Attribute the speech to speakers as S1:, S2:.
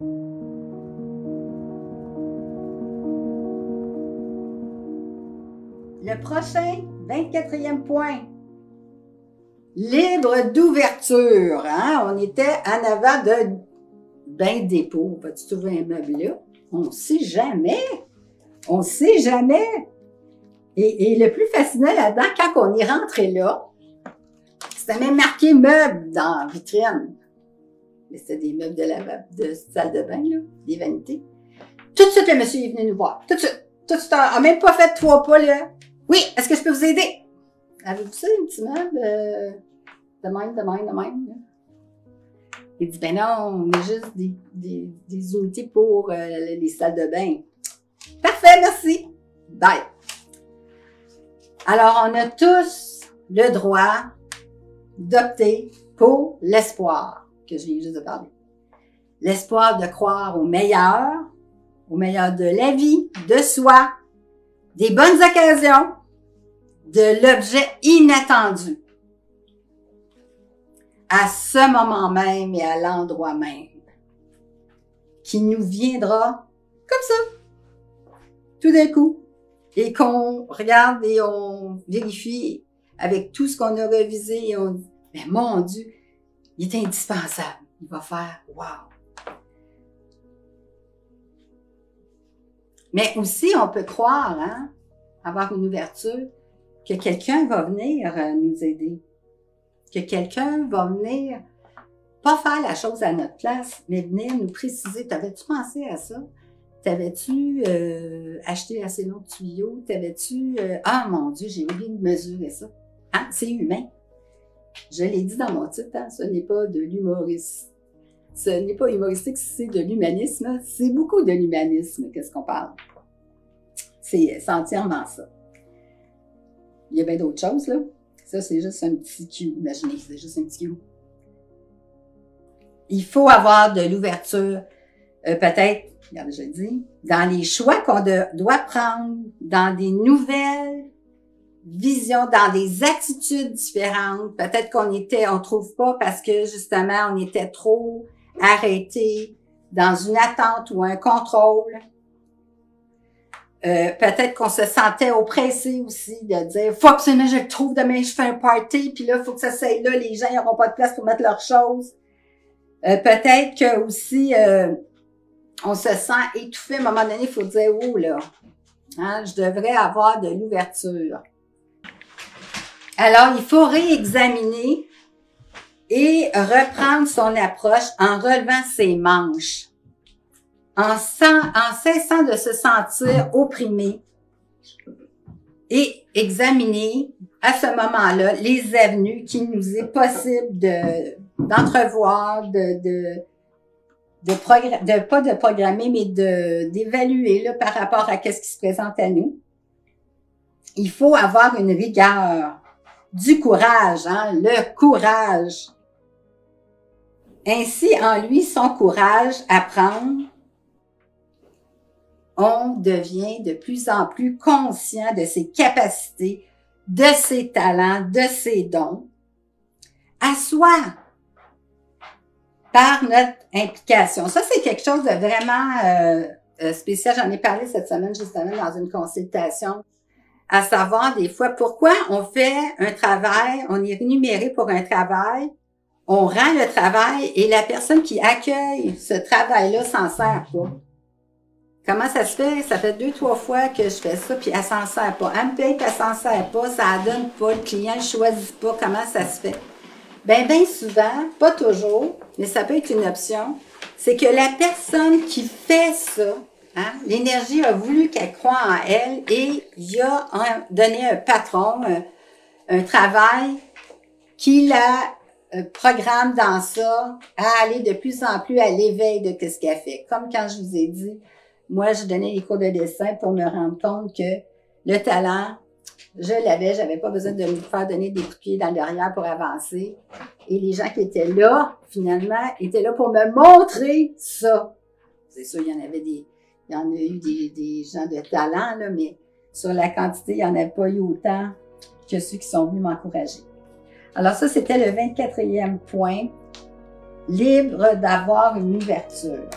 S1: Le prochain, 24e point. Libre d'ouverture. Hein? On était en avant de bain dépôt. Vas-tu trouver un meuble là? On ne sait jamais. On ne sait jamais. Et, le plus fascinant là-dedans, quand on est rentré là, c'était même marqué meuble dans la vitrine. Mais c'était des meubles de, la, salle de bain, là, des vanités. Tout de suite, le monsieur est venu nous voir. Tout de suite. Tout de suite. On n'a même pas fait trois pas, là. Oui, est-ce que je peux vous aider? Avez-vous ça, un petit meuble? Euh, de même, de même, de même. Il dit, ben non, on est juste des, des, des unités pour euh, les salles de bain. Parfait, merci. Bye. Alors, on a tous le droit d'opter pour l'espoir que je viens juste de parler. L'espoir de croire au meilleur, au meilleur de la vie, de soi, des bonnes occasions, de l'objet inattendu à ce moment même et à l'endroit même, qui nous viendra comme ça, tout d'un coup, et qu'on regarde et on vérifie avec tout ce qu'on a revisé et on dit, mais mon Dieu, il est indispensable. Il va faire wow. Mais aussi, on peut croire, hein, avoir une ouverture, que quelqu'un va venir euh, nous aider que quelqu'un va venir, pas faire la chose à notre place, mais venir nous préciser, t'avais-tu pensé à ça? T'avais-tu euh, acheté assez long de tuyaux? T'avais-tu... Euh, ah mon Dieu, j'ai oublié de mesurer ça. Hein? C'est humain. Je l'ai dit dans mon titre, hein? ce n'est pas de l'humorisme. Ce n'est pas humoristique, c'est de l'humanisme. C'est beaucoup de l'humanisme, qu'est-ce qu'on parle? C'est entièrement ça. Il y a bien d'autres choses, là. Ça, c'est juste un petit cue. Imaginez, c'est juste un petit cue. Il faut avoir de l'ouverture, euh, peut-être, regardez, je dis, dans les choix qu'on doit prendre, dans des nouvelles visions, dans des attitudes différentes. Peut-être qu'on était, on trouve pas parce que justement, on était trop arrêté dans une attente ou un contrôle. Euh, peut-être qu'on se sentait oppressé aussi de dire faut absolument je trouve demain je fais un party puis là faut que ça soit là les gens n'auront pas de place pour mettre leurs choses euh, peut-être que aussi euh, on se sent étouffé à un moment donné il faut dire oh là hein, je devrais avoir de l'ouverture alors il faut réexaminer et reprendre son approche en relevant ses manches en, cessant de se sentir opprimé et examiner à ce moment-là les avenues qu'il nous est possible de d'entrevoir, de, de, de, de, pas de programmer, mais de d'évaluer là, par rapport à ce qui se présente à nous. Il faut avoir une rigueur, du courage, hein, le courage. Ainsi, en lui, son courage à prendre on devient de plus en plus conscient de ses capacités, de ses talents, de ses dons, à soi, par notre implication. Ça, c'est quelque chose de vraiment euh, euh, spécial. J'en ai parlé cette semaine justement dans une consultation, à savoir des fois pourquoi on fait un travail, on est rémunéré pour un travail, on rend le travail et la personne qui accueille ce travail-là s'en sert pas. Comment ça se fait? Ça fait deux, trois fois que je fais ça, puis elle s'en sert pas. Elle me paye, puis elle s'en sert pas, ça donne pas, le client ne choisit pas comment ça se fait? Ben, bien souvent, pas toujours, mais ça peut être une option, c'est que la personne qui fait ça, hein, l'énergie a voulu qu'elle croie en elle et il y a donné un patron, un, travail qui la euh, programme dans ça à aller de plus en plus à l'éveil de ce qu'elle fait. Comme quand je vous ai dit, moi, je donnais les cours de dessin pour me rendre compte que le talent, je l'avais, j'avais pas besoin de me faire donner des coups dans le derrière pour avancer. Et les gens qui étaient là, finalement, étaient là pour me montrer ça. C'est sûr, il y en avait des, il y en a eu des, gens de talent, là, mais sur la quantité, il n'y en a pas eu autant que ceux qui sont venus m'encourager. Alors ça, c'était le 24e point, libre d'avoir une ouverture.